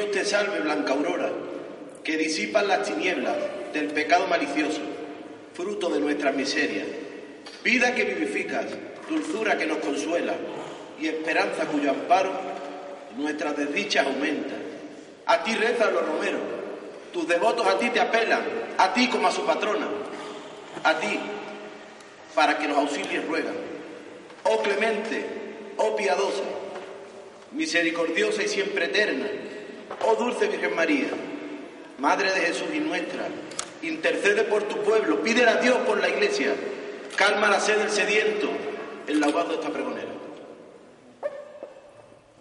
Dios te salve, blanca aurora, que disipas las tinieblas del pecado malicioso, fruto de nuestras miserias. Vida que vivificas, dulzura que nos consuela y esperanza cuyo amparo nuestras desdichas aumenta. A ti rezan los romeros, tus devotos a ti te apelan, a ti como a su patrona, a ti para que los auxilies ruegan. Oh clemente, oh piadosa, misericordiosa y siempre eterna, oh dulce Virgen María, Madre de Jesús y nuestra, intercede por tu pueblo, pídele a Dios por la iglesia, calma la sed del sediento, el laudado de esta pregonera.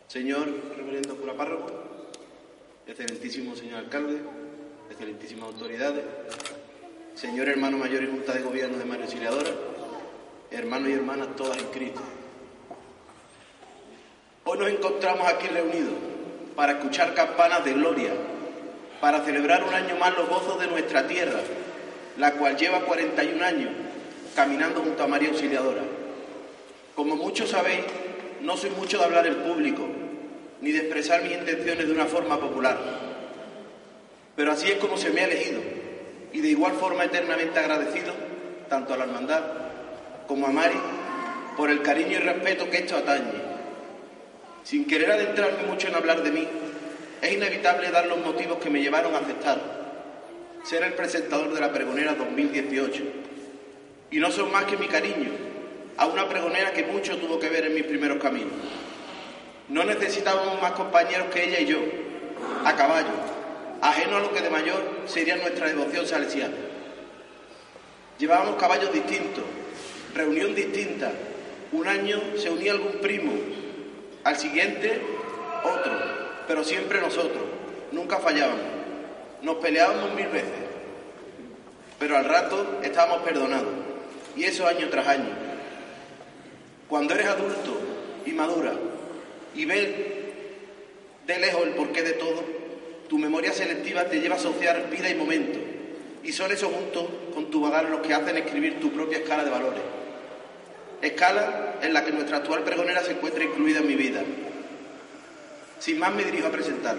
Señor reverendo cura párroco, excelentísimo señor alcalde, excelentísimas autoridades, señor hermano mayor y junta de gobierno de María Auxiliadora, hermanos y hermanas todas en Cristo. Hoy nos encontramos aquí reunidos para escuchar campanas de gloria, para celebrar un año más los gozos de nuestra tierra, la cual lleva 41 años caminando junto a María Auxiliadora. Como muchos sabéis, no soy mucho de hablar en público, ni de expresar mis intenciones de una forma popular. Pero así es como se me ha elegido, y de igual forma eternamente agradecido, tanto a la hermandad como a Mari, por el cariño y respeto que esto atañe. Sin querer adentrarme mucho en hablar de mí, es inevitable dar los motivos que me llevaron a aceptar ser el presentador de la pregonera 2018. Y no son más que mi cariño a una pregonera que mucho tuvo que ver en mis primeros caminos. No necesitábamos más compañeros que ella y yo, a caballo, ajeno a lo que de mayor sería nuestra devoción salesiana. Llevábamos caballos distintos, reunión distinta. Un año se unía algún primo, al siguiente otro, pero siempre nosotros, nunca fallábamos. Nos peleábamos mil veces, pero al rato estábamos perdonados, y eso año tras año. Cuando eres adulto y madura y ves de lejos el porqué de todo, tu memoria selectiva te lleva a asociar vida y momento, y son esos juntos con tu vagar los que hacen escribir tu propia escala de valores. Escala en la que nuestra actual pregonera se encuentra incluida en mi vida. Sin más me dirijo a presentar.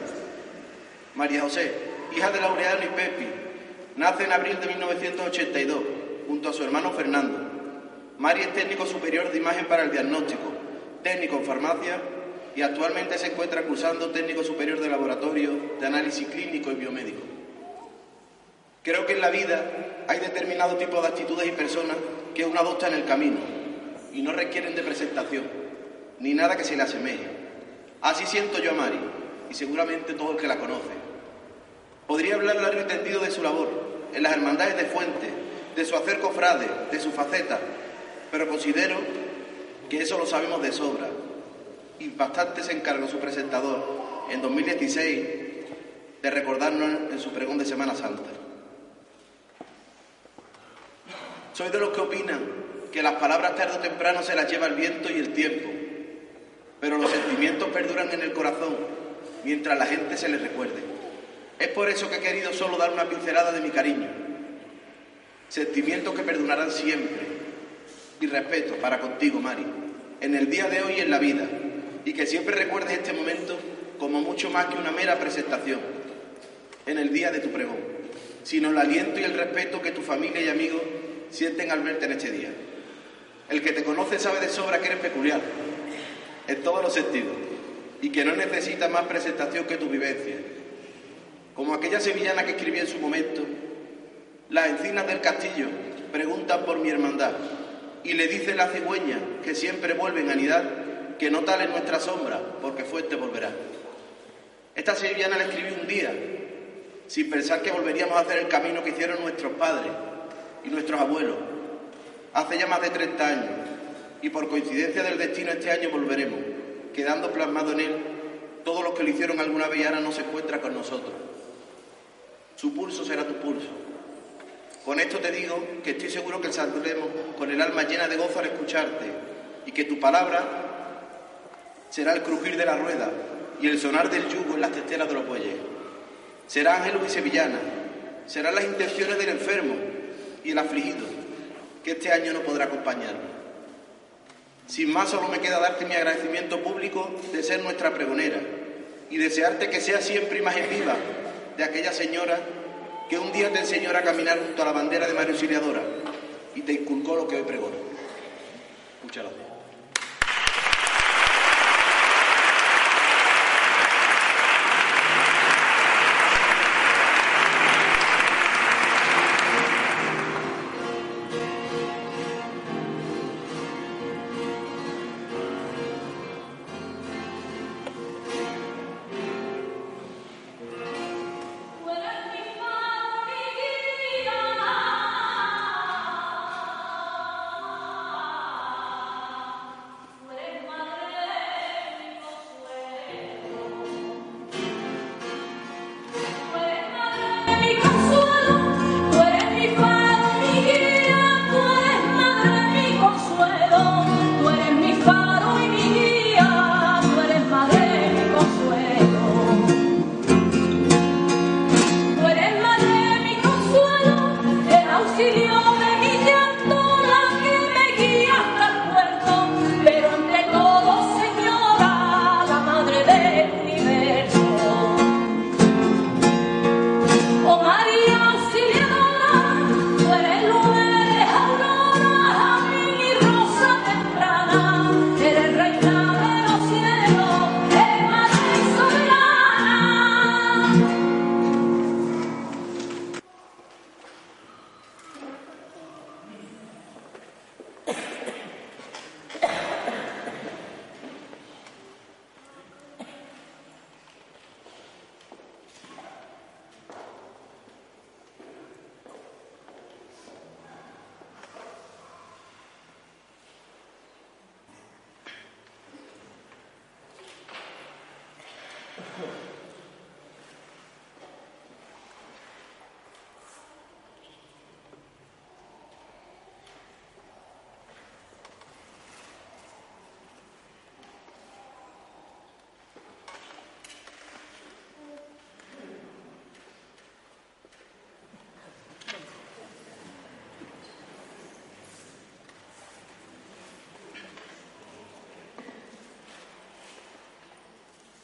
María José, hija de Laureano y Pepi, nace en abril de 1982, junto a su hermano Fernando. Mari es técnico superior de imagen para el diagnóstico, técnico en farmacia y actualmente se encuentra cursando técnico superior de laboratorio de análisis clínico y biomédico. Creo que en la vida hay determinado tipo de actitudes y personas que uno adopta en el camino y no requieren de presentación, ni nada que se le asemeje. Así siento yo a Mari y seguramente todo el que la conoce. Podría hablar largo y tendido de su labor, en las hermandades de Fuente, de su hacer cofrade, de su faceta, pero considero que eso lo sabemos de sobra. Impactante se encargó su presentador en 2016 de recordarnos en su pregón de Semana Santa. Soy de los que opinan que las palabras tarde o temprano se las lleva el viento y el tiempo, pero los sentimientos perduran en el corazón mientras la gente se les recuerde. Es por eso que he querido solo dar una pincelada de mi cariño, sentimientos que perdurarán siempre, y respeto para contigo, Mari, en el día de hoy y en la vida, y que siempre recuerdes este momento como mucho más que una mera presentación, en el día de tu pregón, sino el aliento y el respeto que tu familia y amigos sienten al verte en este día. El que te conoce sabe de sobra que eres peculiar, en todos los sentidos, y que no necesita más presentación que tu vivencia. Como aquella sevillana que escribí en su momento, las encinas del castillo preguntan por mi hermandad y le dice la cigüeña que siempre vuelve en anidad que no tal es nuestra sombra, porque fuerte volverá. Esta sevillana la escribí un día, sin pensar que volveríamos a hacer el camino que hicieron nuestros padres y nuestros abuelos, hace ya más de 30 años, y por coincidencia del destino este año volveremos, quedando plasmado en él todos los que lo hicieron alguna vez y ahora no se encuentra con nosotros. Su pulso será tu pulso. Con esto te digo que estoy seguro que saldremos con el alma llena de gozo al escucharte y que tu palabra será el crujir de la rueda y el sonar del yugo en las testeras de los bueyes. Será Ángel y Sevillana, serán las intenciones del enfermo y el afligido, que este año no podrá acompañarnos. Sin más, solo me queda darte mi agradecimiento público de ser nuestra pregonera y desearte que seas siempre imagen viva de aquella señora que un día te enseñó a caminar junto a la bandera de María Auxiliadora y te inculcó lo que hoy pregono. Muchas gracias.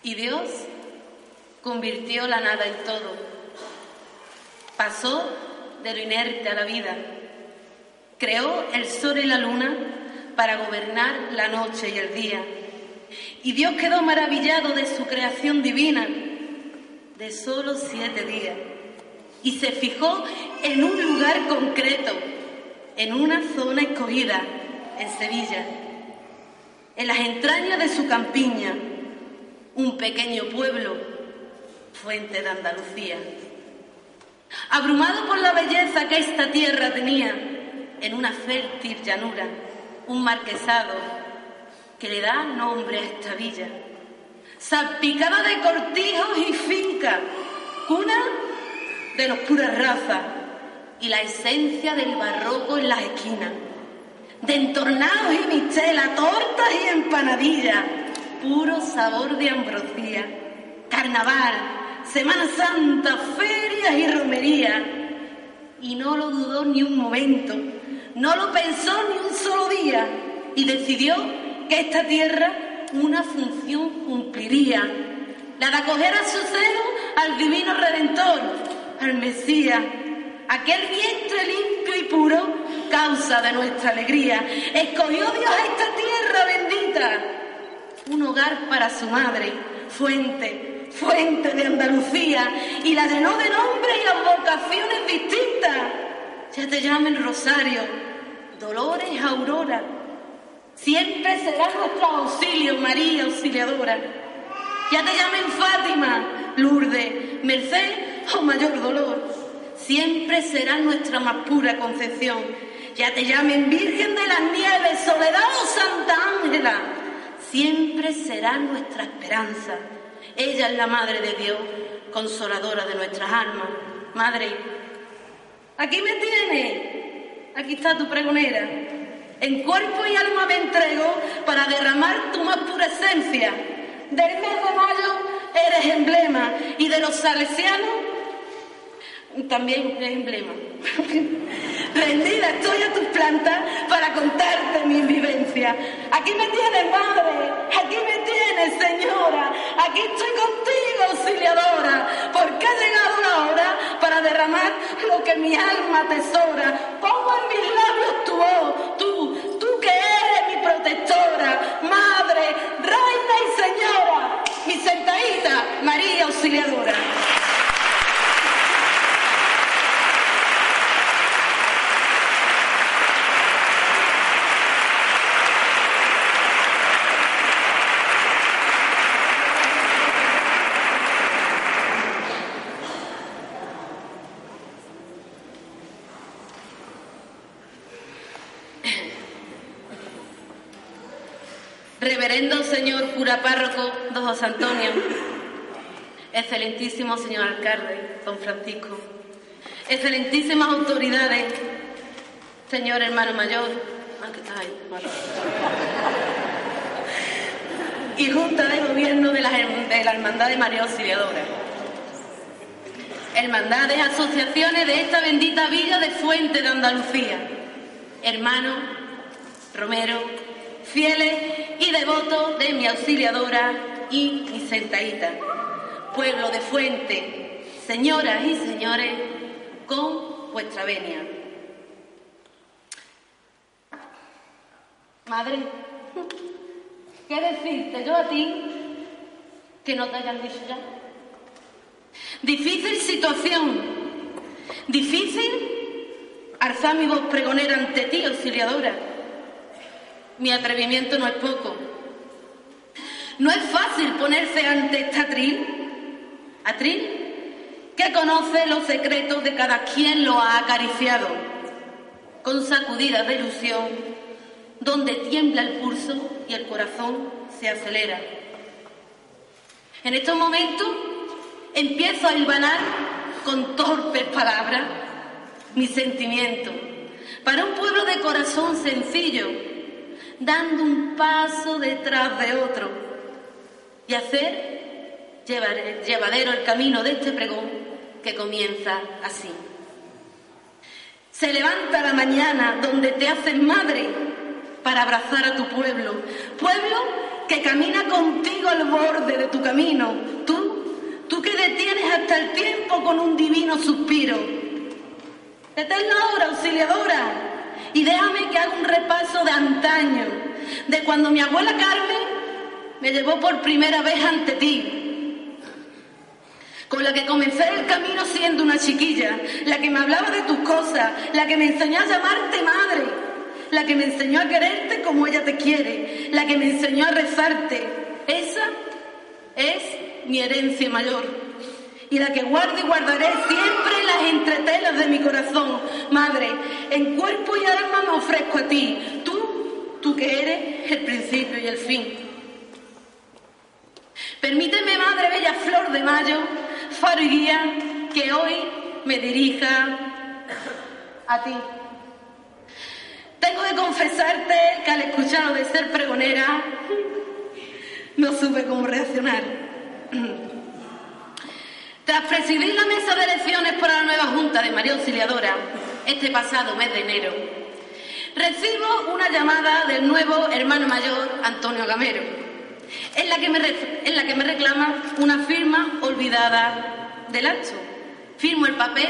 Y Dios convirtió la nada en todo. Pasó de lo inerte a la vida. Creó el sol y la luna para gobernar la noche y el día. Y Dios quedó maravillado de su creación divina de solo siete días. Y se fijó en un lugar concreto, en una zona escogida, en Sevilla, en las entrañas de su campiña, un pequeño pueblo, fuente de Andalucía. Abrumado por la belleza que esta tierra tenía, en una fértil llanura, un marquesado que le da nombre a esta villa, salpicada de cortijos y fincas, cuna de los puras razas y la esencia del barroco en las esquinas, de entornados y mistela, tortas y empanadillas, puro sabor de ambrosía, carnaval, Semana Santa, ferias y romería. Y no lo dudó ni un momento, no lo pensó ni un solo día y decidió que esta tierra una función cumpliría, la de acoger a su seno al divino Redentor, al Mesías, aquel vientre limpio y puro, causa de nuestra alegría. Escogió Dios a esta tierra bendita, un hogar para su madre, fuente, fuente de Andalucía, y la llenó de nombres y vocaciones distintas. Ya te llamen Rosario, Dolores, Aurora. Siempre será nuestro auxilio, María Auxiliadora. Ya te llamen Fátima, Lourdes, Merced o Mayor Dolor. Siempre será nuestra más pura concepción. Ya te llamen Virgen de las Nieves, Soledad o Santa Ángela. Siempre será nuestra esperanza. Ella es la Madre de Dios, consoladora de nuestras almas. Madre, aquí me tienes. Aquí está tu pregonera. En cuerpo y alma me entrego para derramar tu más pura esencia. Del mes de mayo eres emblema y de los salesianos también es emblema. Rendida estoy a tus plantas para contarte mi vivencia. Aquí me tienes, madre, aquí me tienes, señora, aquí estoy contigo, auxiliadora, porque ha llegado la hora para derramar lo que mi alma atesora. Pongo en mis labios tu voz, tú, tú que eres mi protectora, madre, reina y señora, mi sentadita, María Auxiliadora. Reverendo señor cura párroco, don José Antonio, excelentísimo señor alcalde, don Francisco, excelentísimas autoridades, señor hermano mayor, ah, y junta de gobierno de la, de la Hermandad de María Auxiliadora, hermandades, asociaciones de esta bendita villa de Fuente de Andalucía, hermanos, Romero, fieles y devotos de mi auxiliadora y mi sentaíta. Pueblo de Fuente, señoras y señores, con vuestra venia. Madre, ¿qué decirte yo a ti que no te hayan dicho ya? Difícil situación, difícil alzar mi voz pregonera ante ti, auxiliadora. Mi atrevimiento no es poco. No es fácil ponerse ante esta atril, atril, que conoce los secretos de cada quien lo ha acariciado, con sacudidas de ilusión, donde tiembla el pulso y el corazón se acelera. En estos momentos empiezo a hilvanar con torpes palabras mi sentimiento para un pueblo de corazón sencillo, dando un paso detrás de otro y hacer llevadero el camino de este pregón que comienza así. Se levanta la mañana donde te haces madre para abrazar a tu pueblo, pueblo que camina contigo al borde de tu camino, tú, tú que detienes hasta el tiempo con un divino suspiro. Eterna hora, auxiliadora, y déjame que haga un repaso de antaño, de cuando mi abuela Carmen me llevó por primera vez ante ti, con la que comencé el camino siendo una chiquilla, la que me hablaba de tus cosas, la que me enseñó a llamarte madre, la que me enseñó a quererte como ella te quiere, la que me enseñó a rezarte. Esa es mi herencia mayor. Y la que guardo y guardaré siempre las entretelas de mi corazón. Madre, en cuerpo y alma me ofrezco a ti, tú, tú que eres el principio y el fin. Permíteme, Madre Bella Flor de Mayo, faro y guía, que hoy me dirija a ti. Tengo que confesarte que al escuchar de ser pregonera, no supe cómo reaccionar. Tras presidir la mesa de elecciones para la nueva Junta de María Auxiliadora, este pasado mes de enero, recibo una llamada del nuevo hermano mayor, Antonio Gamero, en la que me, en la que me reclama una firma olvidada del acto. Firmo el papel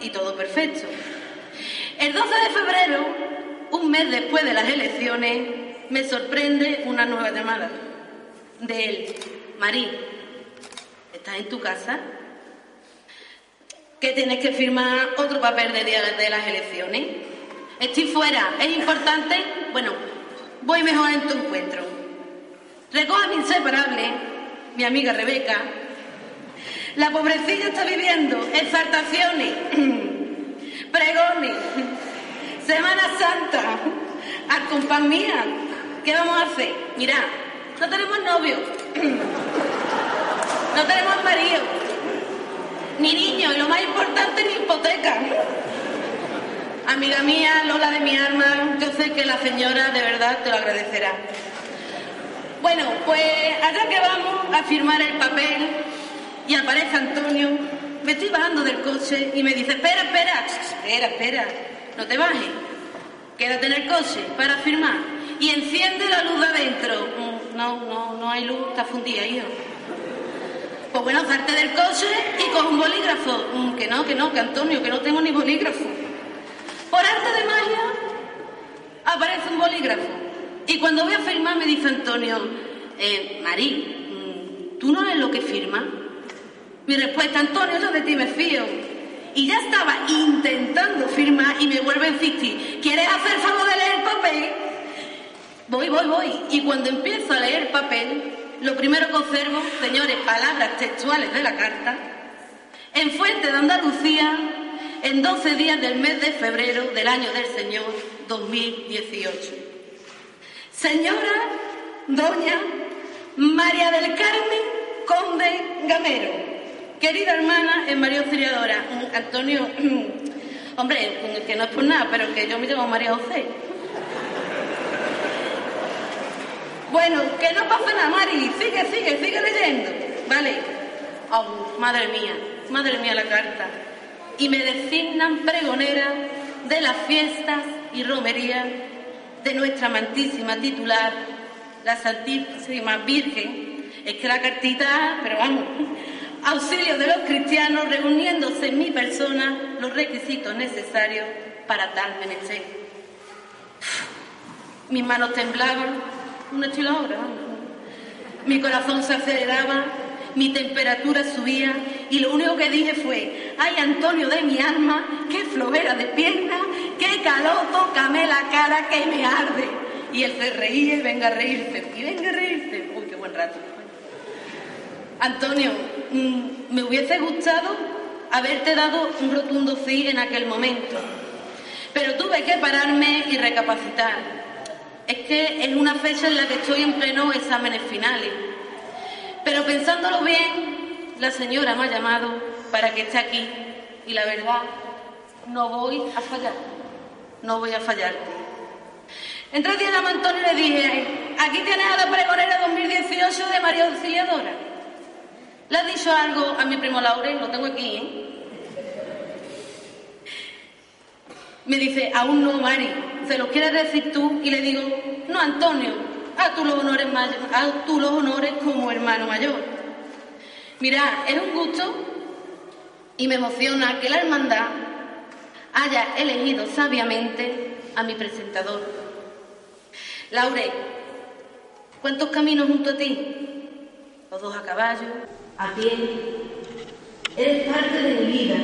y todo perfecto. El 12 de febrero, un mes después de las elecciones, me sorprende una nueva llamada de él. Marí, ¿estás en tu casa? Que tienes que firmar otro papel de día de las elecciones. Estoy fuera, es importante. Bueno, voy mejor en tu encuentro. Recoge mi inseparable, mi amiga Rebeca. La pobrecilla está viviendo exaltaciones, pregones, Semana Santa, al compás mía. ¿Qué vamos a hacer? Mira, no tenemos novio, no tenemos marido, ni niño, y lo más importante, ni hipoteca. Amiga mía, Lola de mi alma, yo sé que la señora de verdad te lo agradecerá. Bueno, pues allá que vamos a firmar el papel y aparece Antonio, me estoy bajando del coche y me dice, espera, espera, espera, espera, no te bajes, quédate en el coche para firmar y enciende la luz de adentro. Mm, No, no, no hay luz, está fundida, hijo. Pues bueno, salte del coche y coge un bolígrafo. Mm, Que no, que no, que Antonio, que no tengo ni bolígrafo. Por arte de magia aparece un bolígrafo. Y cuando voy a firmar me dice Antonio, eh, mm, ¿tú no eres lo que firma? Mi respuesta, Antonio, yo de ti me fío. Y ya estaba intentando firmar y me vuelve a insistir, ¿quieres hacer favor de leer el papel? Voy, voy, voy. Y cuando empiezo a leer el papel, lo primero que observo, señores, palabras textuales de la carta, en Fuente de Andalucía, en 12 días del mes de febrero del año del Señor 2018. Señora Doña María del Carmen Conde Gamero, querida hermana en María Auxiliadora, Antonio, hombre, que no es por nada, pero que yo me llamo María José. Bueno, que no pasa nada, Mari, sigue, sigue, sigue leyendo, ¿vale? Oh, madre mía, madre mía la carta. Y me designan pregonera de las fiestas y romerías de nuestra amantísima titular, la Santísima Virgen. Es que la cartita, pero vamos, auxilio de los cristianos reuniéndose en mi persona los requisitos necesarios para tal menester. Mis manos temblaban, la otra, vamos. Mi corazón se aceleraba, mi temperatura subía y lo único que dije fue, ay Antonio de mi alma, qué flojera de pierna, qué calor, tócame la cara que me arde. Y él se reía y venga a reírse, y venga a reírse. Uy, qué buen rato. Antonio, mm, me hubiese gustado haberte dado un rotundo sí en aquel momento, pero tuve que pararme y recapacitar. Es que es una fecha en la que estoy en pleno exámenes finales. Pero pensándolo bien, la señora me ha llamado para que esté aquí y la verdad, no voy a fallar. No voy a fallarte. Días a Antonio y le dije, aquí tienes a la pregonera 2018 de María Auxiliadora. ¿Le has dicho algo a mi primo Laurel? Lo tengo aquí, ¿eh? Me dice, aún no, Mari, se lo quieres decir tú y le digo, no, Antonio, a tú los honores, a tú los honores como hermano mayor. Mira, es un gusto y me emociona que la hermandad haya elegido sabiamente a mi presentador. Laure, ¿cuántos caminos junto a ti? Los dos a caballo, a pie. Eres parte de mi vida,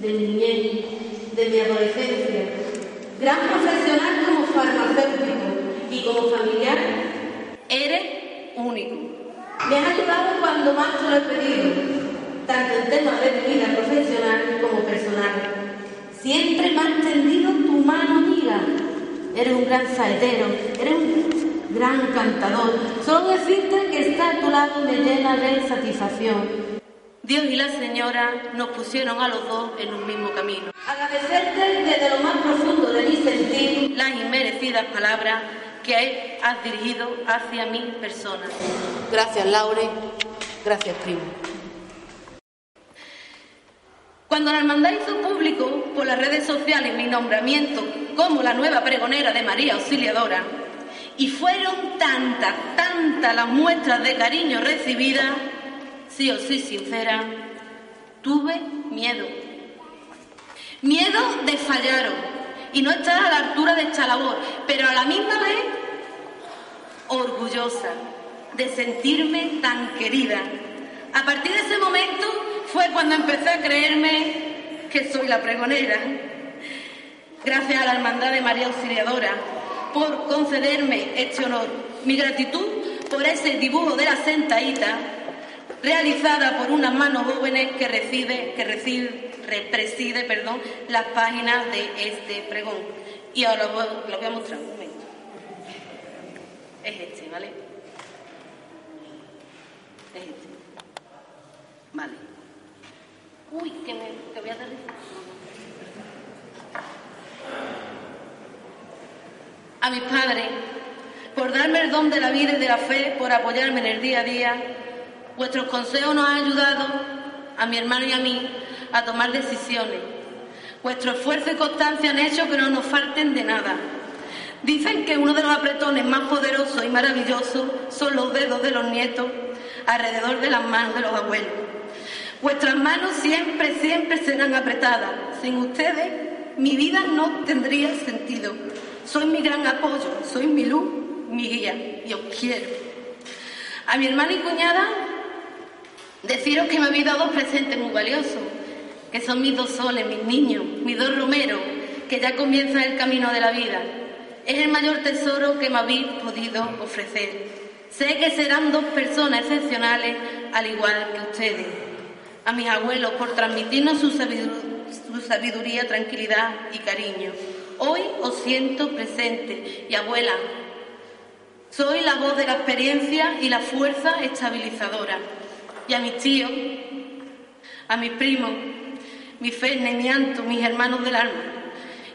de mi niñez, de mi adolescencia. Gran profesional como farmacéutico y como familiar, eres único. Me has ayudado cuando más te lo he pedido. tanto en temas de vida profesional como personal. Siempre me has tendido tu mano amiga. Eres un gran saetero, eres un gran cantador. Solo decirte que estar a tu lado me llena de satisfacción. Dios y la Señora nos pusieron a los dos en un mismo camino. Agradecerte desde lo más profundo de mi sentir las inmerecidas palabras que has dirigido hacia mi persona. Gracias, Laure. Gracias, primo. Cuando la hermandad hizo público por las redes sociales mi nombramiento como la nueva pregonera de María Auxiliadora, y fueron tantas, tantas las muestras de cariño recibidas, sí o sí sincera, tuve miedo. Miedo de fallar y no estar a la altura de esta labor, pero a la misma vez orgullosa de sentirme tan querida. A partir de ese momento fue cuando empecé a creerme que soy la pregonera. Gracias a la Hermandad de María Auxiliadora por concederme este honor. Mi gratitud por ese dibujo de la sentaíta realizada por unas manos jóvenes que recibe, que recibe, preside perdón, las páginas de este pregón. Y ahora lo voy a mostrar un momento. Es este, ¿vale? Es este. Vale. Uy, que me que voy a aterrizar. A mis padres, por darme el don de la vida y de la fe, por apoyarme en el día a día, vuestros consejos nos han ayudado, a mi hermano y a mí, a tomar decisiones. Vuestro esfuerzo y constancia han hecho que no nos falten de nada. Dicen que uno de los apretones más poderosos y maravillosos son los dedos de los nietos alrededor de las manos de los abuelos. Vuestras manos siempre, siempre serán apretadas. Sin ustedes, mi vida no tendría sentido. Soy mi gran apoyo, soy mi luz, mi guía, y os quiero. A mi hermana y cuñada, deciros que me habéis dado presentes muy valiosos, que son mis dos soles, mis niños, mis dos romeros, que ya comienzan el camino de la vida. Es el mayor tesoro que me habéis podido ofrecer. Sé que serán dos personas excepcionales, al igual que ustedes. A mis abuelos por transmitirnos su su sabiduría tranquilidad y cariño. Hoy os siento presente y abuela, soy la voz de la experiencia y la fuerza estabilizadora. Y a mis tíos, a mis primos, mi Ferne, mi Anto, mis hermanos del alma.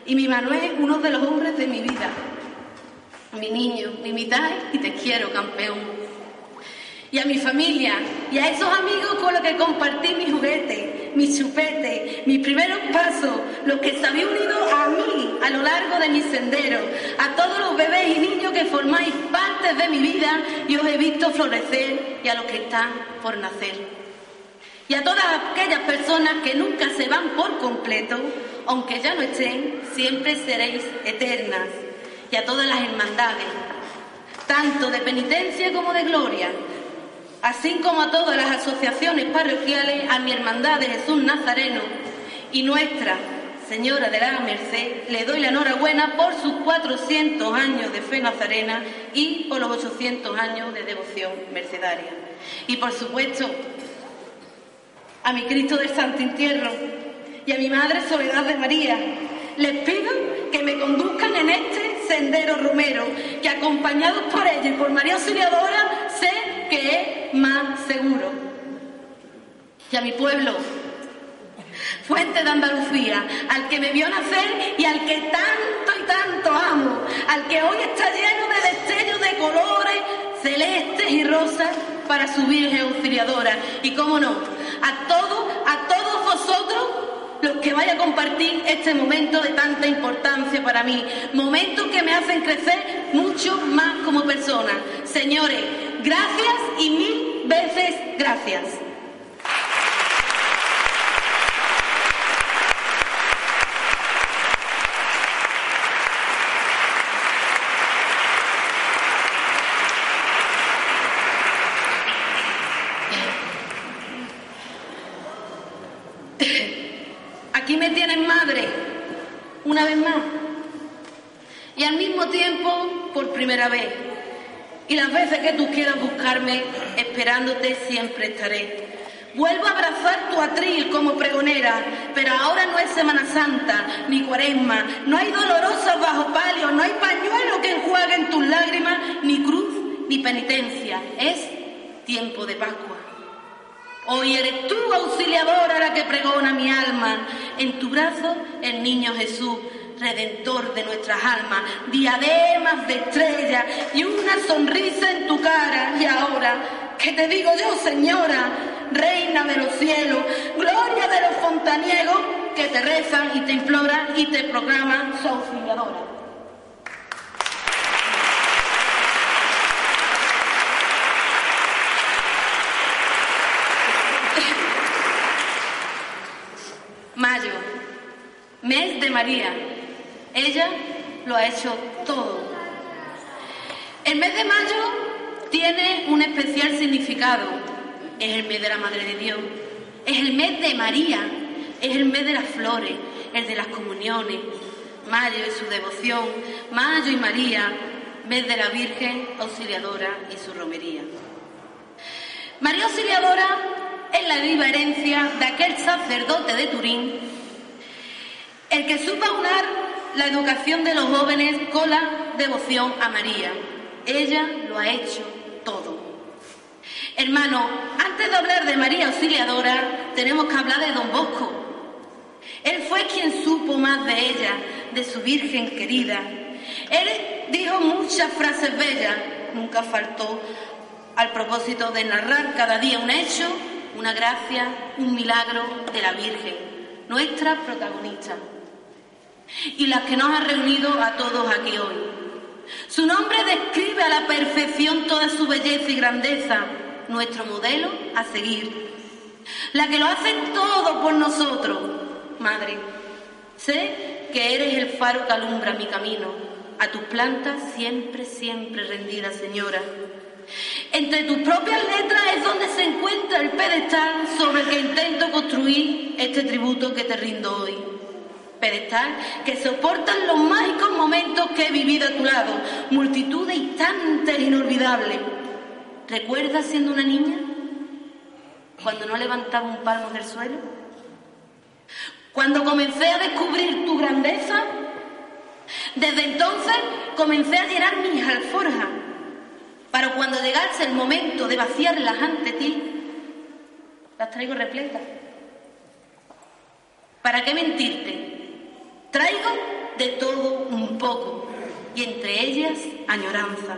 Y mi Manuel, uno de los hombres de mi vida. Mi niño, mi mitad y te quiero, campeón. Y a mi familia y a esos amigos con los que compartí mis juguetes, mis chupetes, mis primeros pasos, los que se habían unido a mí a lo largo de mi sendero, a todos los bebés y niños que formáis parte de mi vida y os he visto florecer y a los que están por nacer. Y a todas aquellas personas que nunca se van por completo, aunque ya no estén, siempre seréis eternas. Y a todas las hermandades, tanto de penitencia como de gloria, así como a todas las asociaciones parroquiales, a mi hermandad de Jesús Nazareno y nuestra Señora de la Merced, le doy la enhorabuena por sus 400 años de fe nazarena y por los 800 años de devoción mercedaria. Y por supuesto, a mi Cristo del Santo Entierro y a mi Madre Soledad de María, les pido que me conduzcan en este sendero romero, que acompañados por ella y por María Auxiliadora, sé que es más seguro. Y a mi pueblo, fuente de Andalucía, al que me vio nacer y al que tanto y tanto amo, al que hoy está lleno de destellos de colores celestes y rosas para su Virgen Auxiliadora. Y cómo no, a todos, a todos vosotros los que vaya a compartir este momento de tanta importancia para mí, momentos que me hacen crecer mucho más como persona. Señores, gracias y mil veces gracias. Aquí me tienen madre, una vez más. Y al mismo tiempo, por primera vez. Y las veces que tú quieras buscarme, esperándote siempre estaré. Vuelvo a abrazar tu atril como pregonera, pero ahora no es Semana Santa, ni cuaresma, no hay dolorosas bajo palio, no hay pañuelo que enjuaguen tus lágrimas, ni cruz, ni penitencia, es tiempo de Pascua. Hoy eres tú, auxiliadora, la que pregona mi alma. En tu brazo, el niño Jesús, redentor de nuestras almas, diademas de estrellas y una sonrisa en tu cara. Y ahora, ¿qué te digo yo, señora? Reina de los cielos, gloria de los fontaniegos, que te rezan y te imploran y te proclaman su. Mayo, mes de María. Ella lo ha hecho todo. El mes de mayo tiene un especial significado. Es el mes de la Madre de Dios. Es el mes de María. Es el mes de las flores, el de las comuniones. Mayo es su devoción. Mayo y María, mes de la Virgen Auxiliadora y su romería. María Auxiliadora es la viva herencia de aquel sacerdote de Turín, el que supo aunar la educación de los jóvenes con la devoción a María. Ella lo ha hecho todo. Hermano, antes de hablar de María Auxiliadora, tenemos que hablar de Don Bosco. Él fue quien supo más de ella, de su Virgen querida. Él dijo muchas frases bellas, nunca faltó al propósito de narrar cada día un hecho, una gracia, un milagro de la Virgen, nuestra protagonista, y la que nos ha reunido a todos aquí hoy. Su nombre describe a la perfección toda su belleza y grandeza, nuestro modelo a seguir, la que lo hace todo por nosotros. Madre, sé que eres el faro que alumbra mi camino, a tus plantas siempre, siempre rendida, Señora. Entre tus propias letras es donde se encuentra el pedestal sobre el que intento construir este tributo que te rindo hoy. Pedestal que soportan los mágicos momentos que he vivido a tu lado, multitud de instantes inolvidables. ¿Recuerdas siendo una niña? Cuando no levantaba un palmo del suelo. Cuando comencé a descubrir tu grandeza, desde entonces comencé a llenar mis alforjas para cuando llegase el momento de vaciarlas ante ti, las traigo repletas. ¿Para qué mentirte? Traigo de todo un poco y entre ellas añoranza.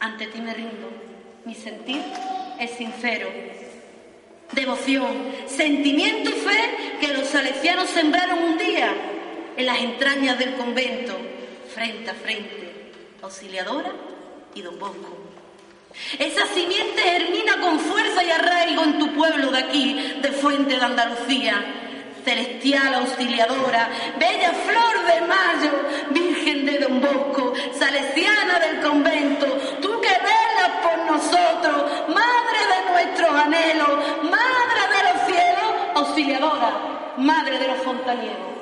Ante ti me rindo, mi sentir es sincero. Devoción, sentimiento y fe que los salesianos sembraron un día en las entrañas del convento, frente a frente, auxiliadora y don Bosco. Esa simiente germina con fuerza y arraigo en tu pueblo de aquí, de Fuente de Andalucía. Celestial auxiliadora, bella flor de mayo, Virgen de Don Bosco, salesiana del convento, tú que velas por nosotros, madre de nuestros anhelos, madre de los cielos, auxiliadora, madre de los fontaneros.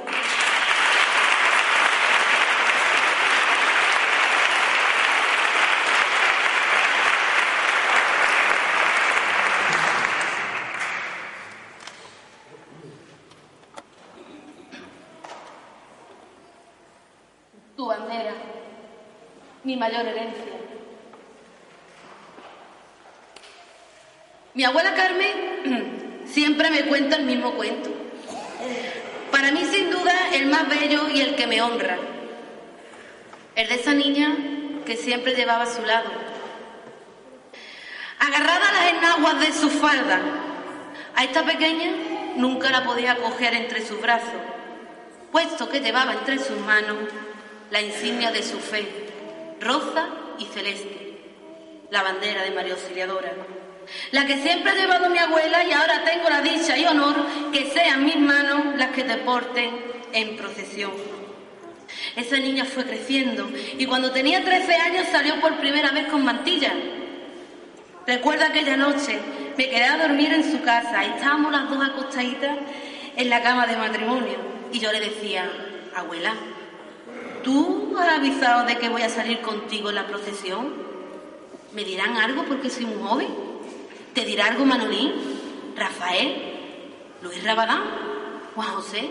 Mi mayor herencia. Mi abuela Carmen siempre me cuenta el mismo cuento. Para mí, sin duda, el más bello y el que me honra. El de esa niña que siempre llevaba a su lado. Agarrada a las enaguas de su falda, a esta pequeña nunca la podía coger entre sus brazos, puesto que llevaba entre sus manos la insignia de su fe, rosa y celeste, la bandera de María Auxiliadora, la que siempre ha llevado mi abuela y ahora tengo la dicha y honor que sean mis manos las que te porten en procesión. Esa niña fue creciendo y cuando tenía 13 años salió por primera vez con mantilla. Recuerdo aquella noche, me quedé a dormir en su casa, estábamos las dos acostaditas en la cama de matrimonio y yo le decía, abuela, ¿Tú has avisado de que voy a salir contigo en la procesión? ¿Me dirán algo porque soy muy joven? ¿Te dirá algo Manolín? Rafael, Luis Rabadán, Juan José,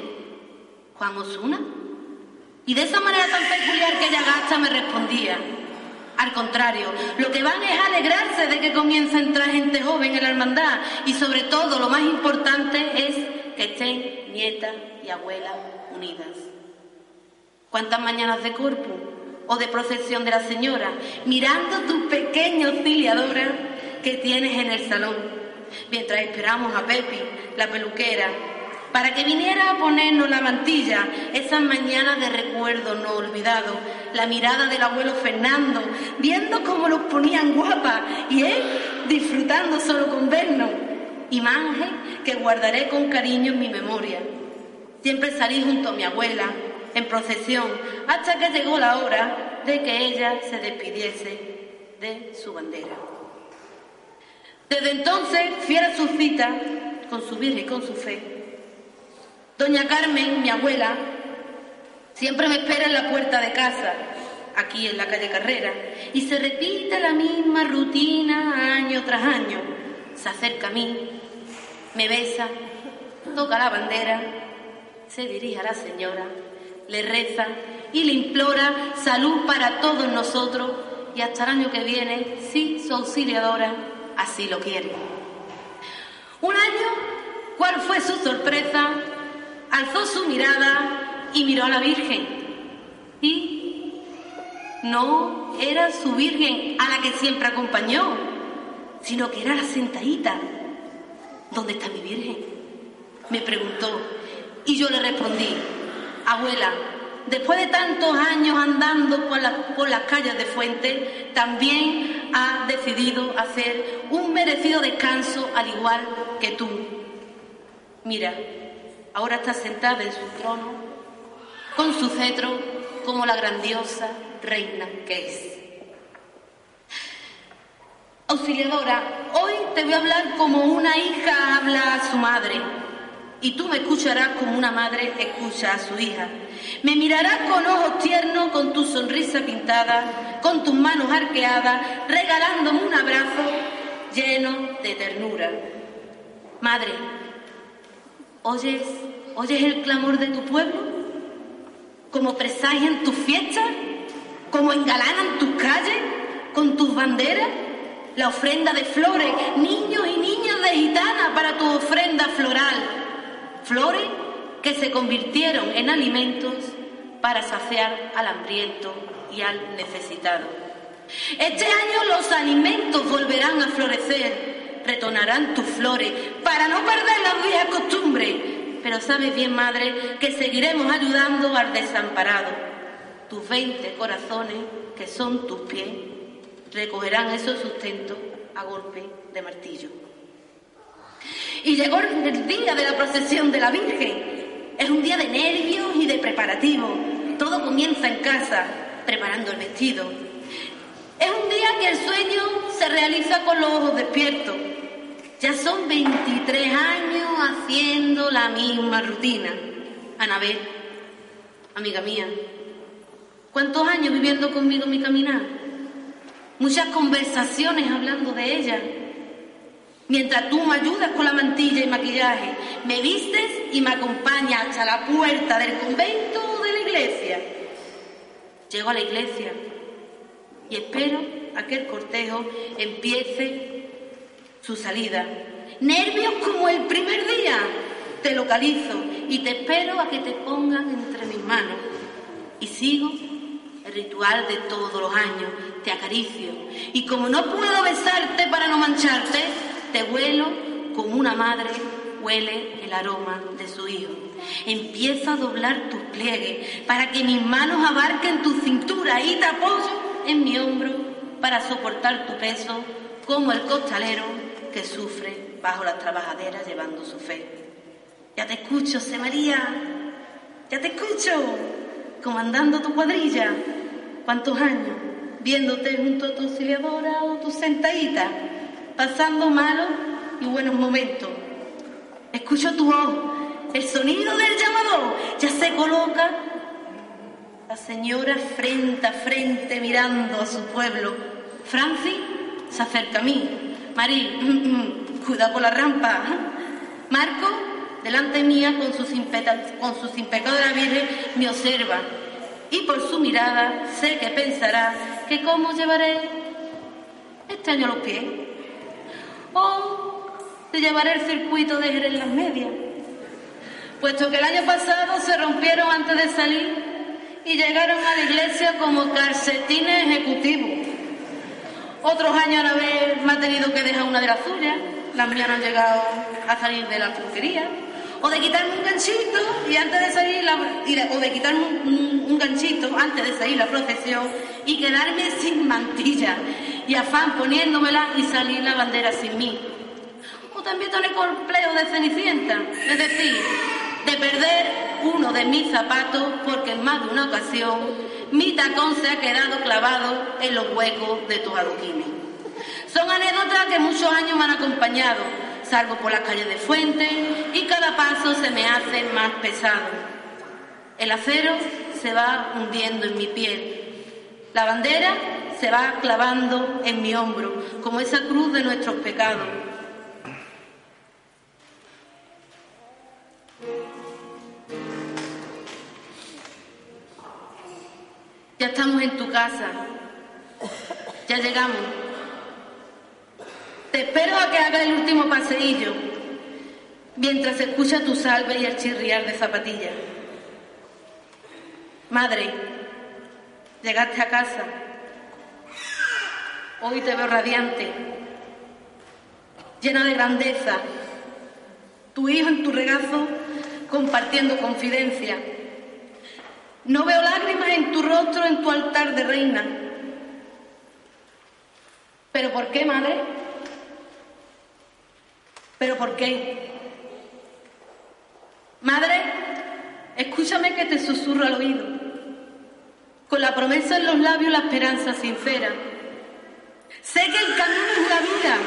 Juan Osuna. Y de esa manera tan peculiar que ella gasta me respondía. Al contrario, lo que van es alegrarse de que comience a entrar gente joven en la hermandad y sobre todo lo más importante es que estén nietas y abuelas unidas. ¿Cuántas mañanas de corpus o de procesión de la señora mirando tu pequeña auxiliadora que tienes en el salón mientras esperamos a Pepi, la peluquera, para que viniera a ponernos la mantilla, esas mañanas de recuerdo no olvidado, la mirada del abuelo Fernando, viendo cómo nos ponían guapas y él disfrutando solo con vernos, imagen que guardaré con cariño en mi memoria. Siempre salí junto a mi abuela, en procesión, hasta que llegó la hora de que ella se despidiese de su bandera. Desde entonces, fiel a su cita, con su virgen y con su fe, Doña Carmen, mi abuela, siempre me espera en la puerta de casa, aquí en la calle Carrera, y se repite la misma rutina año tras año. Se acerca a mí, me besa, toca la bandera, se dirige a la señora, le reza y le implora salud para todos nosotros y hasta el año que viene, si su auxiliadora así lo quiere. Un año, ¿cuál fue su sorpresa? Alzó su mirada y miró a la Virgen. Y no era su Virgen a la que siempre acompañó, sino que era la sentadita. ¿Dónde está mi Virgen? Me preguntó. Y yo le respondí, abuela, después de tantos años andando por, la- por las calles de Fuente, también ha decidido hacer un merecido descanso al igual que tú. Mira, ahora está sentada en su trono, con su cetro, como la grandiosa reina que es. Auxiliadora, hoy te voy a hablar como una hija habla a su madre. Y tú me escucharás como una madre escucha a su hija. Me mirarás con ojos tiernos, con tu sonrisa pintada, con tus manos arqueadas, regalándome un abrazo lleno de ternura. Madre, ¿oyes, oyes el clamor de tu pueblo? ¿Cómo presagian tus fiestas? ¿Cómo engalanan tus calles con tus banderas? La ofrenda de flores, niños y niñas de gitana para tu ofrenda floral. Flores que se convirtieron en alimentos para saciar al hambriento y al necesitado. Este año los alimentos volverán a florecer, retornarán tus flores para no perder las viejas costumbres. Pero sabes bien, madre, que seguiremos ayudando al desamparado. Tus 20 corazones, que son tus pies, recogerán esos sustentos a golpe de martillo. Y llegó el día de la procesión de la Virgen. Es un día de nervios y de preparativo. Todo comienza en casa, preparando el vestido. Es un día que el sueño se realiza con los ojos despiertos. Ya son 23 años haciendo la misma rutina. Anabel, amiga mía, ¿cuántos años viviendo conmigo mi caminar? Muchas conversaciones hablando de ella. Mientras tú me ayudas con la mantilla y maquillaje, me vistes y me acompañas hasta la puerta del convento o de la iglesia. Llego a la iglesia y espero a que el cortejo empiece su salida. Nervios como el primer día. Te localizo y te espero a que te pongan entre mis manos. Y sigo el ritual de todos los años. Te acaricio. Y como no puedo besarte para no mancharte, te huelo como una madre huele el aroma de su hijo. Empiezo a doblar tus pliegues para que mis manos abarquen tu cintura y te apoyo en mi hombro para soportar tu peso como el costalero que sufre bajo las trabajaderas llevando su fe. Ya te escucho, Se María, ya te escucho, comandando tu cuadrilla. ¿Cuántos años? Viéndote junto a tu auxiliadora o tu sentadita, pasando malos y buenos momentos. Escucho tu voz, el sonido del llamador, ya se coloca la señora frente a frente mirando a su pueblo. Francis se acerca a mí. Marí, cuidado con la rampa. Marco, delante mía, con sus, con virgen, me observa. Y por su mirada sé que pensará que cómo llevaré este año los pies. O te llevaré el circuito de Jerez las medias. Puesto que el año pasado se rompieron antes de salir y llegaron a la iglesia como calcetines ejecutivos. Otros años a la vez me ha tenido que dejar una de las suyas, las mías no han llegado a salir de la truquería. O de quitarme un ganchito y antes de salir la, o de quitarme un, ganchito antes de salir la procesión y quedarme sin mantilla y afán poniéndomela y salir la bandera sin mí. O también tener complejo de cenicienta, es decir, de perder uno de mis zapatos porque en más de una ocasión mi tacón se ha quedado clavado en los huecos de tus adoquines. Son anécdotas que muchos años me han acompañado. Salgo por las calles de Fuente y cada paso se me hace más pesado. El acero se va hundiendo en mi piel. La bandera se va clavando en mi hombro, como esa cruz de nuestros pecados. Ya estamos en tu casa. Ya llegamos. Te espero a que haga el último paseillo, mientras escucha tu salve y el chirriar de zapatillas. Madre, llegaste a casa. Hoy te veo radiante, llena de grandeza. Tu hijo en tu regazo compartiendo confidencia. No veo lágrimas en tu rostro, en tu altar de reina. ¿Pero por qué, madre? ¿Pero por qué? Madre, escúchame que te susurro al oído, con la promesa en los labios, la esperanza sincera. Sé que el camino es la vida,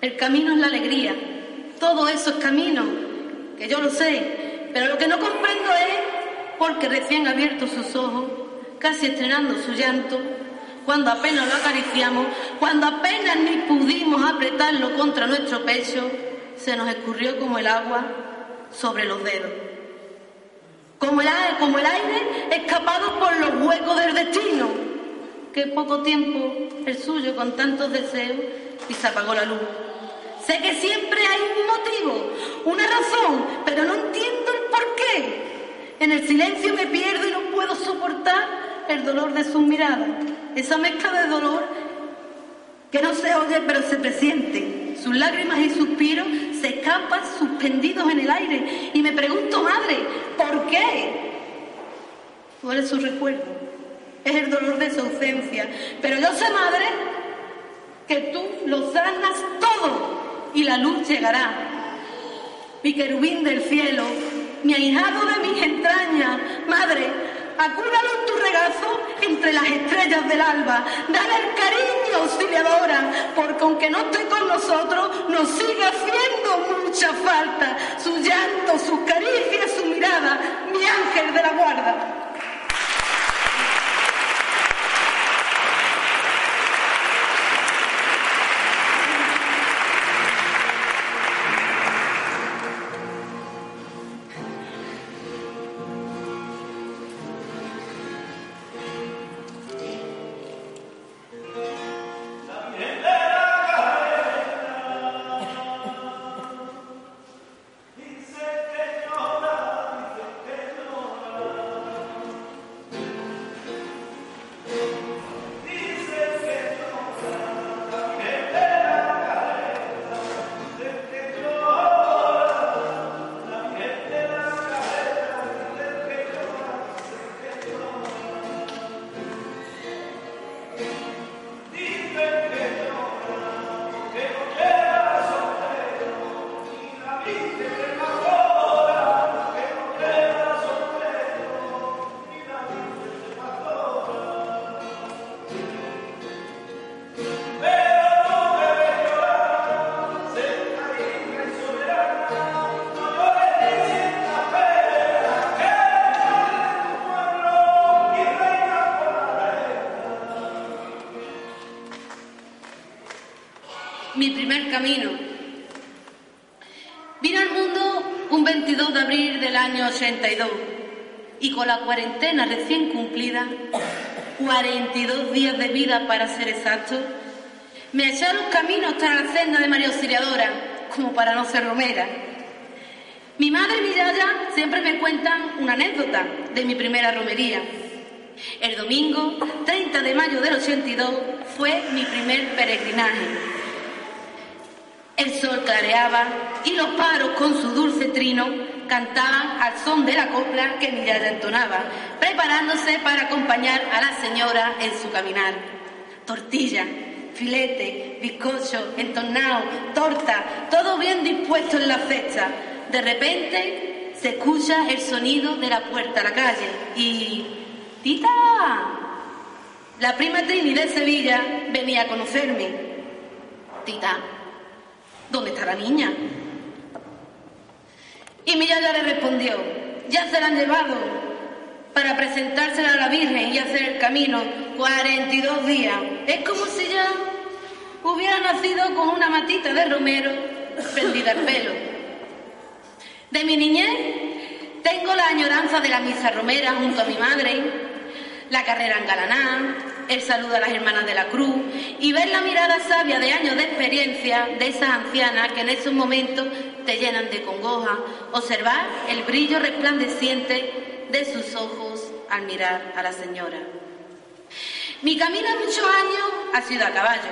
el camino es la alegría, todo eso es camino, que yo lo sé, pero lo que no comprendo es porque recién abierto sus ojos, casi estrenando su llanto, cuando apenas lo acariciamos, cuando apenas ni pudimos apretarlo contra nuestro pecho, se nos escurrió como el agua sobre los dedos. Como el, aire, como el aire escapado por los huecos del destino. Qué poco tiempo el suyo con tantos deseos y se apagó la luz. Sé que siempre hay un motivo, una razón, pero no entiendo el por qué. En el silencio me pierdo y no puedo soportar el dolor de sus miradas. Esa mezcla de dolor que no se oye pero se presiente. Sus lágrimas y suspiros se escapan suspendidos en el aire. Y me pregunto, madre, ¿por qué? ¿Cuál es su recuerdo? Es el dolor de su ausencia. Pero yo sé, madre, que tú lo sanas todo y la luz llegará. Mi querubín del cielo, mi ahijado de mis entrañas, madre, acúralo en tu regazo entre las estrellas del alba. Dale el cariño, auxiliadora, porque aunque no esté con nosotros, nos sigue haciendo mucha falta. Su llanto, sus caricias, su mirada, mi ángel de la guarda. 42 días de vida para ser exacto, me los caminos hasta la senda de María Auxiliadora, como para no ser romera. Mi madre y mi yaya siempre me cuentan una anécdota de mi primera romería. El domingo 30 de mayo del 82 fue mi primer peregrinaje. El sol clareaba y los paros con su dulce trino cantaban al son de la copla que mi yaya entonaba, preparándose para acompañar a la señora en su caminar. Tortilla, filete, bizcocho, entornado, torta, todo bien dispuesto en la fecha. De repente se escucha el sonido de la puerta a la calle y... ¡Tita! La prima Trini de Sevilla venía a conocerme. Tita, ¿dónde está la niña? Y mi yaya le respondió, ya se la han llevado para presentársela a la Virgen y hacer el camino 42 días. Es como si ya hubiera nacido con una matita de romero prendida al pelo. De mi niñez tengo la añoranza de la misa romera junto a mi madre, la carrera en Galaná, el saludo a las hermanas de la cruz y ver la mirada sabia de años de experiencia de esas ancianas que en esos momentos te llenan de congoja, observar el brillo resplandeciente de sus ojos al mirar a la señora. Mi camino a muchos años ha sido a caballo.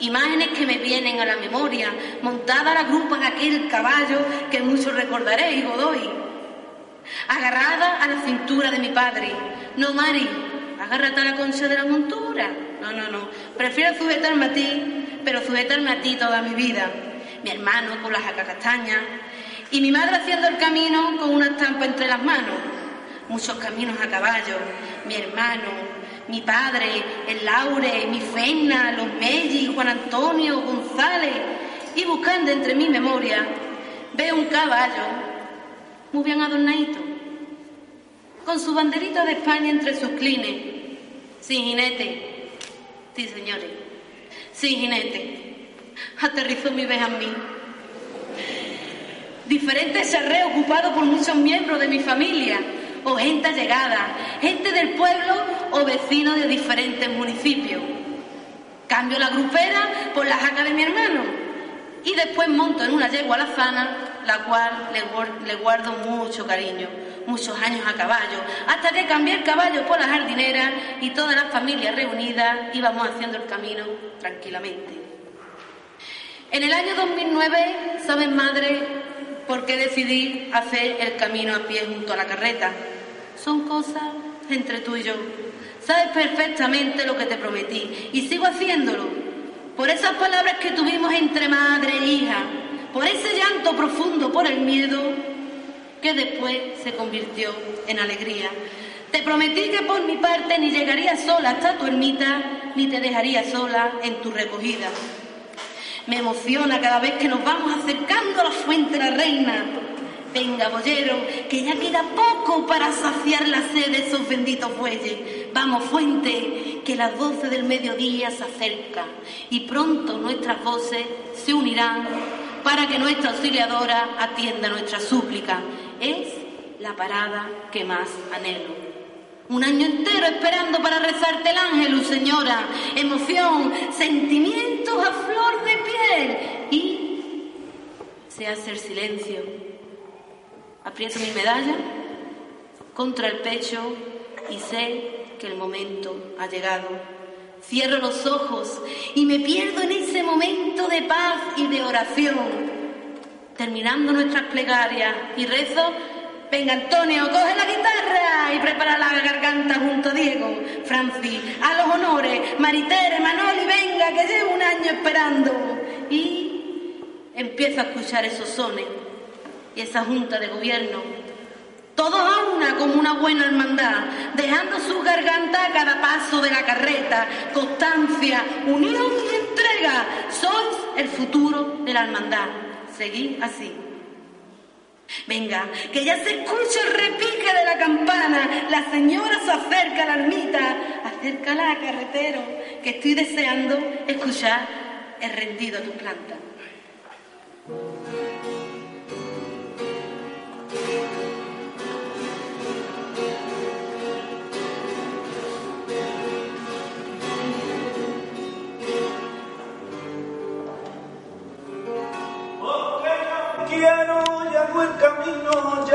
Imágenes que me vienen a la memoria, montada la grupa en aquel caballo que muchos recordaréis, Godoy. Agarrada a la cintura de mi padre. No, Mari, agárrate a la concha de la montura. No, no, no. Prefiero sujetarme a ti, pero sujetarme a ti toda mi vida. Mi hermano con las jaca castañas y mi madre haciendo el camino con una estampa entre las manos. Muchos caminos a caballo. Mi hermano, mi padre, el Laure, mi Fena, los Melli, Juan Antonio, González. Y buscando entre mi memoria, veo un caballo muy bien adornadito, con su banderita de España entre sus clines, sin jinete. Sí, señores, sin jinete. Aterrizó mi Benjamín. Diferentes charrés ocupados por muchos miembros de mi familia, o gente allegada, gente del pueblo o vecinos de diferentes municipios. Cambio la grupera por la jaca de mi hermano y después monto en una yegua alazana, la cual le, guar- le guardo mucho cariño, muchos años a caballo, hasta que cambié el caballo por la jardinera y todas las familias reunidas íbamos haciendo el camino tranquilamente. En el año 2009, ¿sabes, madre, por qué decidí hacer el camino a pie junto a la carreta? Son cosas entre tú y yo. Sabes perfectamente lo que te prometí y sigo haciéndolo. Por esas palabras que tuvimos entre madre e hija, por ese llanto profundo por el miedo que después se convirtió en alegría. Te prometí que por mi parte ni llegaría sola hasta tu ermita, ni te dejaría sola en tu recogida. Me emociona cada vez que nos vamos acercando a la fuente de la reina. Venga, boyero, que ya queda poco para saciar la sed de esos benditos bueyes. Vamos, fuente, que las doce del mediodía se acercan y pronto nuestras voces se unirán para que nuestra auxiliadora atienda nuestra súplica. Es la parada que más anhelo. Un año entero esperando para rezarte el ángel, señora. Emoción, sentimientos a flor de piel. Y se hace el silencio. Aprieto mi medalla contra el pecho y sé que el momento ha llegado. Cierro los ojos y me pierdo en ese momento de paz y de oración. Terminando nuestras plegarias y rezo, venga Antonio, coge la guitarra y prepara la garganta junto a Diego, Francis, a los honores, Maritere, Manoli, venga, que llevo un año esperando. Y empiezo a escuchar esos sones y esa junta de gobierno. Todos a una como una buena hermandad, dejando su garganta a cada paso de la carreta. Constancia, unión y entrega. Sois el futuro de la hermandad. Seguid así. Venga, que ya se escucha el repique de la campana. La señora se acerca a la ermita. Acércala, carretero, que estoy deseando escuchar el rendido a tus plantas. Camino ya nadie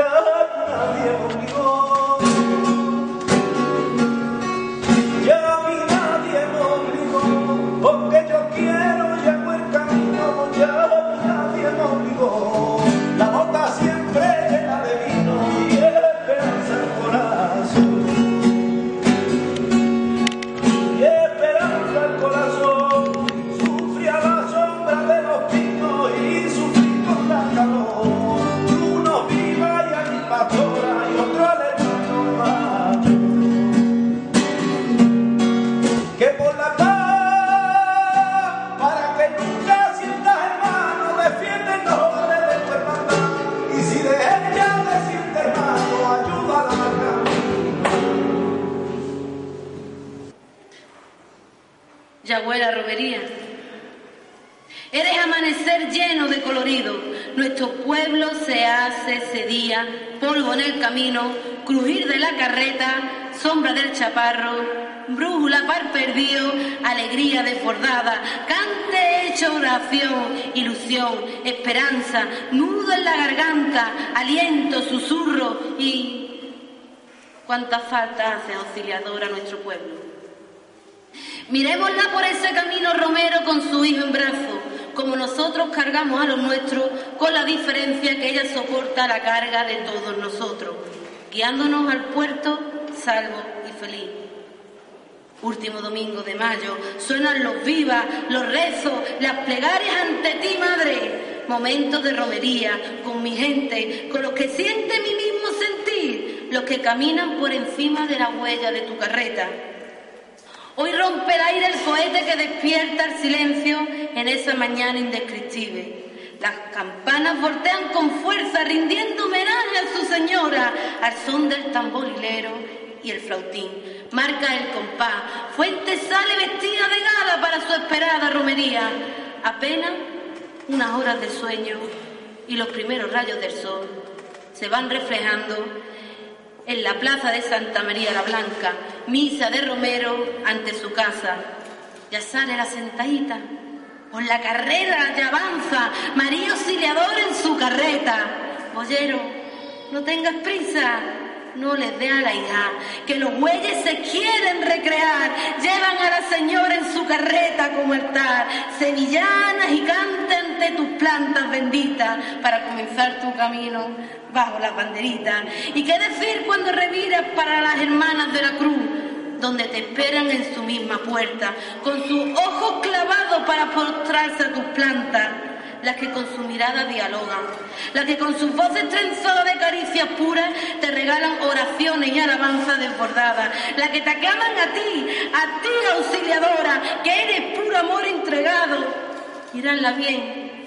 Nuestro pueblo se hace ese día, polvo en el camino, crujir de la carreta, sombra del chaparro, brújula par perdido, alegría desbordada, cante hecho oración, ilusión, esperanza, nudo en la garganta, aliento, susurro y cuánta falta hace auxiliador a nuestro pueblo. Miremosla por ese camino Romero con su hijo en brazo, como nosotros cargamos a los nuestros, con la diferencia que ella soporta la carga de todos nosotros, guiándonos al puerto salvo y feliz. Último domingo de mayo, suenan los vivas, los rezos, las plegarias ante ti, madre. Momentos de romería con mi gente, con los que siente mi mismo sentir, los que caminan por encima de la huella de tu carreta. Hoy rompe el aire el cohete que despierta el silencio en esa mañana indescriptible. Las campanas voltean con fuerza, rindiendo homenaje a su señora, al son del tamborilero y el flautín. Marca el compás. Fuente sale vestida de gala para su esperada romería. Apenas unas horas de sueño y los primeros rayos del sol se van reflejando en la plaza de Santa María la Blanca, misa de Romero ante su casa. Ya sale la sentadita, por la carrera ya avanza, María Auxiliador en su carreta. Boyero, no tengas prisa, no les dé a la hija, que los bueyes se quieren recrear, llevan a la señora en su carreta como altar, sevillanas y cante ante tus plantas benditas para comenzar tu camino bajo las banderitas. ¿Y qué decir cuando reviras para las hermanas de la cruz? donde te esperan en su misma puerta, con sus ojos clavados para postrarse a tus plantas, las que con su mirada dialogan, las que con sus voces trenzadas de caricias puras te regalan oraciones y alabanzas desbordadas, las que te aclaman a ti, a ti auxiliadora, que eres puro amor entregado. Miradla bien,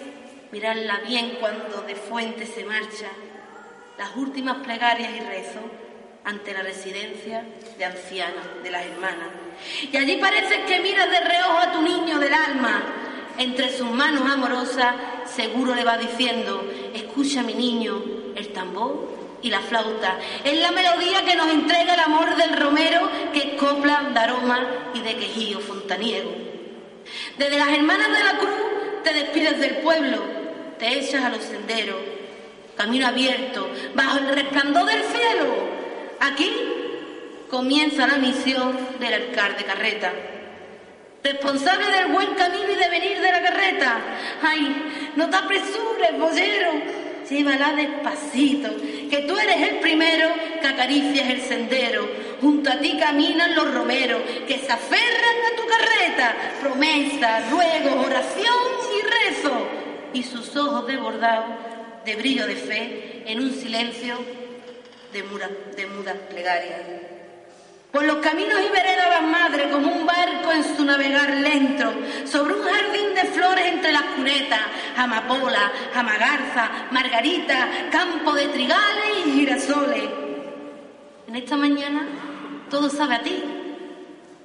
miradla bien cuando de fuente se marcha, las últimas plegarias y rezos ante la residencia de ancianas, de las hermanas. Y allí parece que miras de reojo a tu niño del alma. Entre sus manos amorosas seguro le va diciendo, escucha mi niño, el tambor y la flauta. Es la melodía que nos entrega el amor del romero, que es copla de aroma y de quejío fontaniego. Desde las hermanas de la cruz te despides del pueblo, te echas a los senderos, camino abierto, bajo el resplandor del cielo. Aquí comienza la misión del alcalde Carreta. Responsable del buen camino y de venir de la carreta. Ay, no te apresures, boyero. Llévala despacito, que tú eres el primero que acaricias el sendero. Junto a ti caminan los romeros que se aferran a tu carreta. Promesa, ruego, oración y rezo. Y sus ojos desbordados de brillo de fe en un silencio de, mura, de mudas plegarias. Por los caminos y veredas van madre como un barco en su navegar lento, sobre un jardín de flores entre las cunetas, amapola, amagarza, margarita, campo de trigales y girasoles. En esta mañana todo sabe a ti.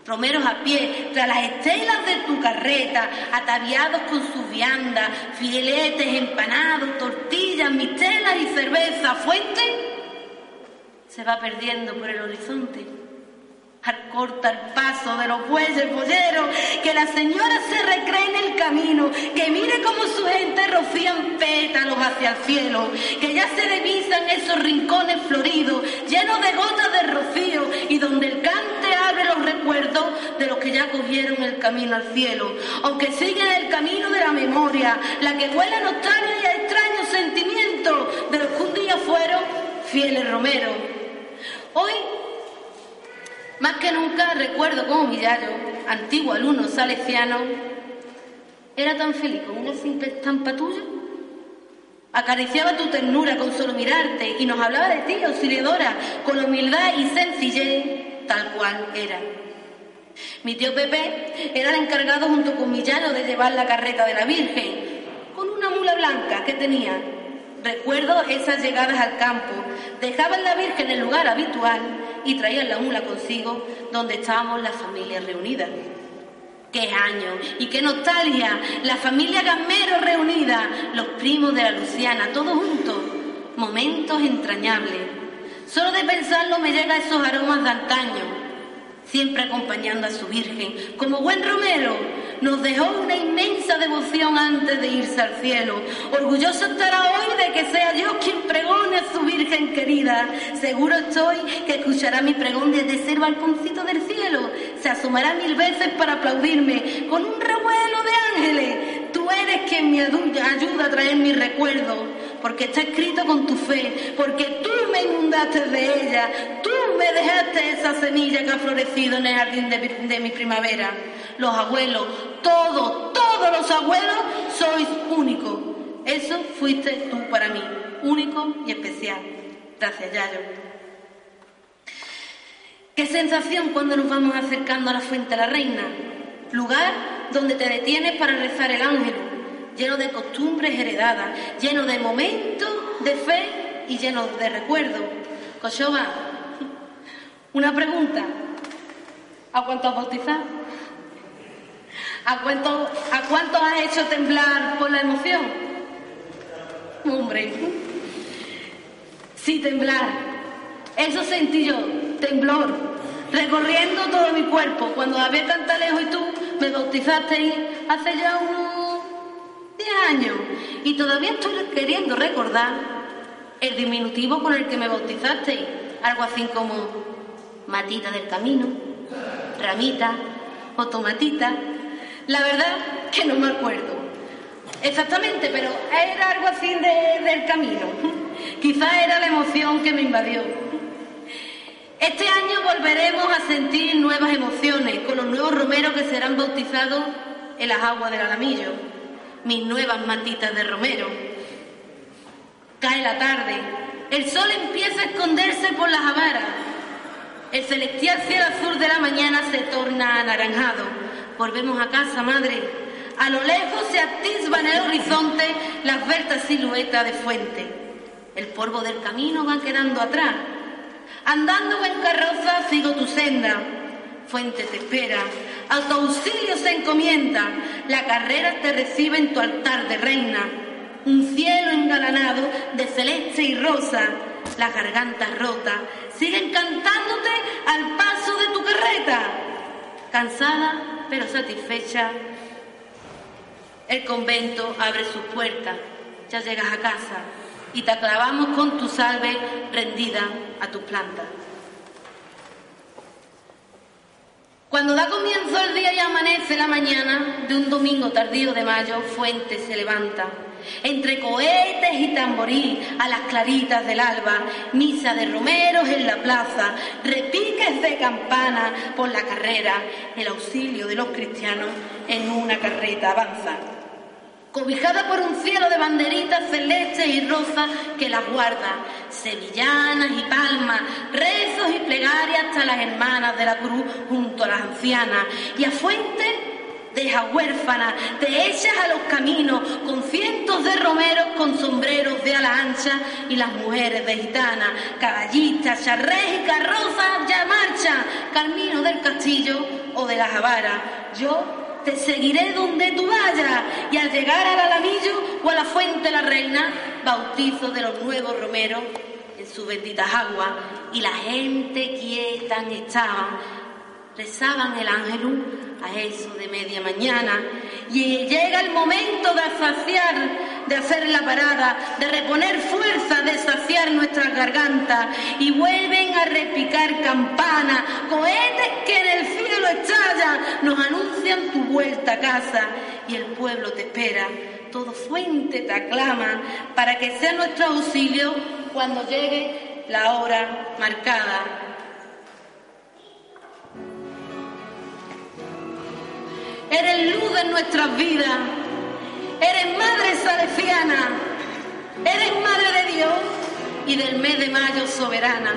Romeros a pie, tras las estelas de tu carreta, ataviados con sus viandas, filetes empanados, tortillas, mistelas y cerveza, fuente se va perdiendo por el horizonte. Al corta el paso de los bueyes polleros, que la señora se recree en el camino, que mire como su gente rocían pétalos hacia el cielo, que ya se divisan esos rincones floridos, llenos de gotas de rocío, y donde el cante abre los recuerdos de los que ya cogieron el camino al cielo, aunque siguen el camino de la memoria, la que huele a nostalgia y a extraños sentimientos de los que un día fueron fieles romeros. Hoy más que nunca recuerdo cómo mi antiguo alumno salesiano, era tan feliz con una simple estampa tuya. Acariciaba tu ternura con solo mirarte y nos hablaba de ti, auxiliadora, con humildad y sencillez, tal cual era. Mi tío Pepe era el encargado junto con mi de llevar la carreta de la Virgen, con una mula blanca que tenía. Recuerdo esas llegadas al campo. Dejaban la Virgen en el lugar habitual y traían la mula consigo donde estábamos las familias reunidas. ¡Qué año! ¡Y qué nostalgia! La familia Gamero reunida, los primos de la Luciana, todos juntos. Momentos entrañables. Solo de pensarlo me llega esos aromas de antaño. Siempre acompañando a su Virgen. Como buen Romero, nos dejó una inmensa devoción antes de irse al cielo. Orgulloso estará hoy de que sea yo quien pregone a su Virgen querida. Seguro estoy que escuchará mi pregón desde ese balconcito del cielo. Se asomará mil veces para aplaudirme con un revuelo de ángeles. Tú eres quien me ayuda a traer mi recuerdo, porque está escrito con tu fe, porque tú me inundaste de ella, tú me dejaste esa semilla que ha florecido en el jardín de mi primavera. Los abuelos, todos, todos los abuelos sois únicos. Eso fuiste tú para mí, único y especial. Gracias, Yayo. Qué sensación cuando nos vamos acercando a la fuente de la reina, lugar donde te detienes para rezar el ángel, lleno de costumbres heredadas, lleno de momentos de fe y lleno de recuerdos. Koshova, una pregunta. ¿A cuánto has bautizado? ¿A cuánto, ¿A cuánto has hecho temblar por la emoción? Hombre, sí temblar. Eso sentí yo, temblor, recorriendo todo mi cuerpo. Cuando había tanta lejos y tú me bautizaste hace ya unos 10 años. Y todavía estoy queriendo recordar el diminutivo con el que me bautizaste. Algo así como matita del camino, ramita o tomatita. La verdad que no me acuerdo. Exactamente, pero era algo así de- del camino. Quizá era la emoción que me invadió. Este año volveremos a sentir nuevas emociones con los nuevos romeros que serán bautizados en las aguas del Alamillo. Mis nuevas matitas de romero. Cae la tarde. El sol empieza a esconderse por las avaras. El celestial cielo azul de la mañana se torna anaranjado. Volvemos a casa, madre. A lo lejos se atisba en el horizonte la esbelta silueta de fuente. El polvo del camino va quedando atrás. Andando en carroza sigo tu senda. Fuente te espera. A tu auxilio se encomienda. La carrera te recibe en tu altar de reina. Un cielo engalanado de celeste y rosa. Las gargantas rotas siguen cantándote al paso de tu carreta. Cansada pero satisfecha, el convento abre sus puertas. Ya llegas a casa y te aclavamos con tu salve rendida a tus plantas. Cuando da comienzo el día y amanece la mañana de un domingo tardío de mayo, Fuente se levanta. Entre cohetes y tamboril a las claritas del alba, misa de romeros en la plaza, repiques de campana por la carrera, el auxilio de los cristianos en una carreta avanza. Cobijada por un cielo de banderitas celestes y rosas que las guarda, sevillanas y palmas, rezos y plegarias hasta las hermanas de la cruz junto a las ancianas, y a fuente deja huérfanas, te echas a los caminos con cientos de romeros con sombreros de ala ancha y las mujeres de gitana, caballistas, charrés y carrozas ya marchan, camino del castillo o de la javara. Yo te seguiré donde tú vayas y al llegar al alamillo o a la fuente de la reina, bautizo de los nuevos romeros en sus benditas aguas y la gente quieta estaba rezaban el ángelus a eso de media mañana y llega el momento de saciar, de hacer la parada, de reponer fuerza, de saciar nuestras gargantas y vuelven a repicar campanas, cohetes que en el cielo estallan, nos anuncian tu vuelta a casa y el pueblo te espera. Todo fuente te aclama para que sea nuestro auxilio cuando llegue la hora marcada. Eres luz en nuestras vidas. Eres madre salesiana. Eres madre de Dios y del mes de mayo soberana.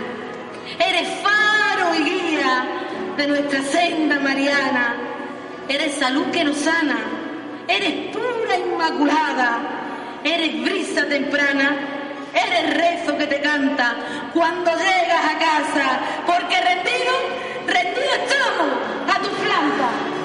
Eres faro y guía de nuestra senda mariana. Eres salud que nos sana. Eres pura inmaculada. Eres brisa temprana. Eres rezo que te canta cuando llegas a casa. Porque rendido, rendido estamos a tu planta.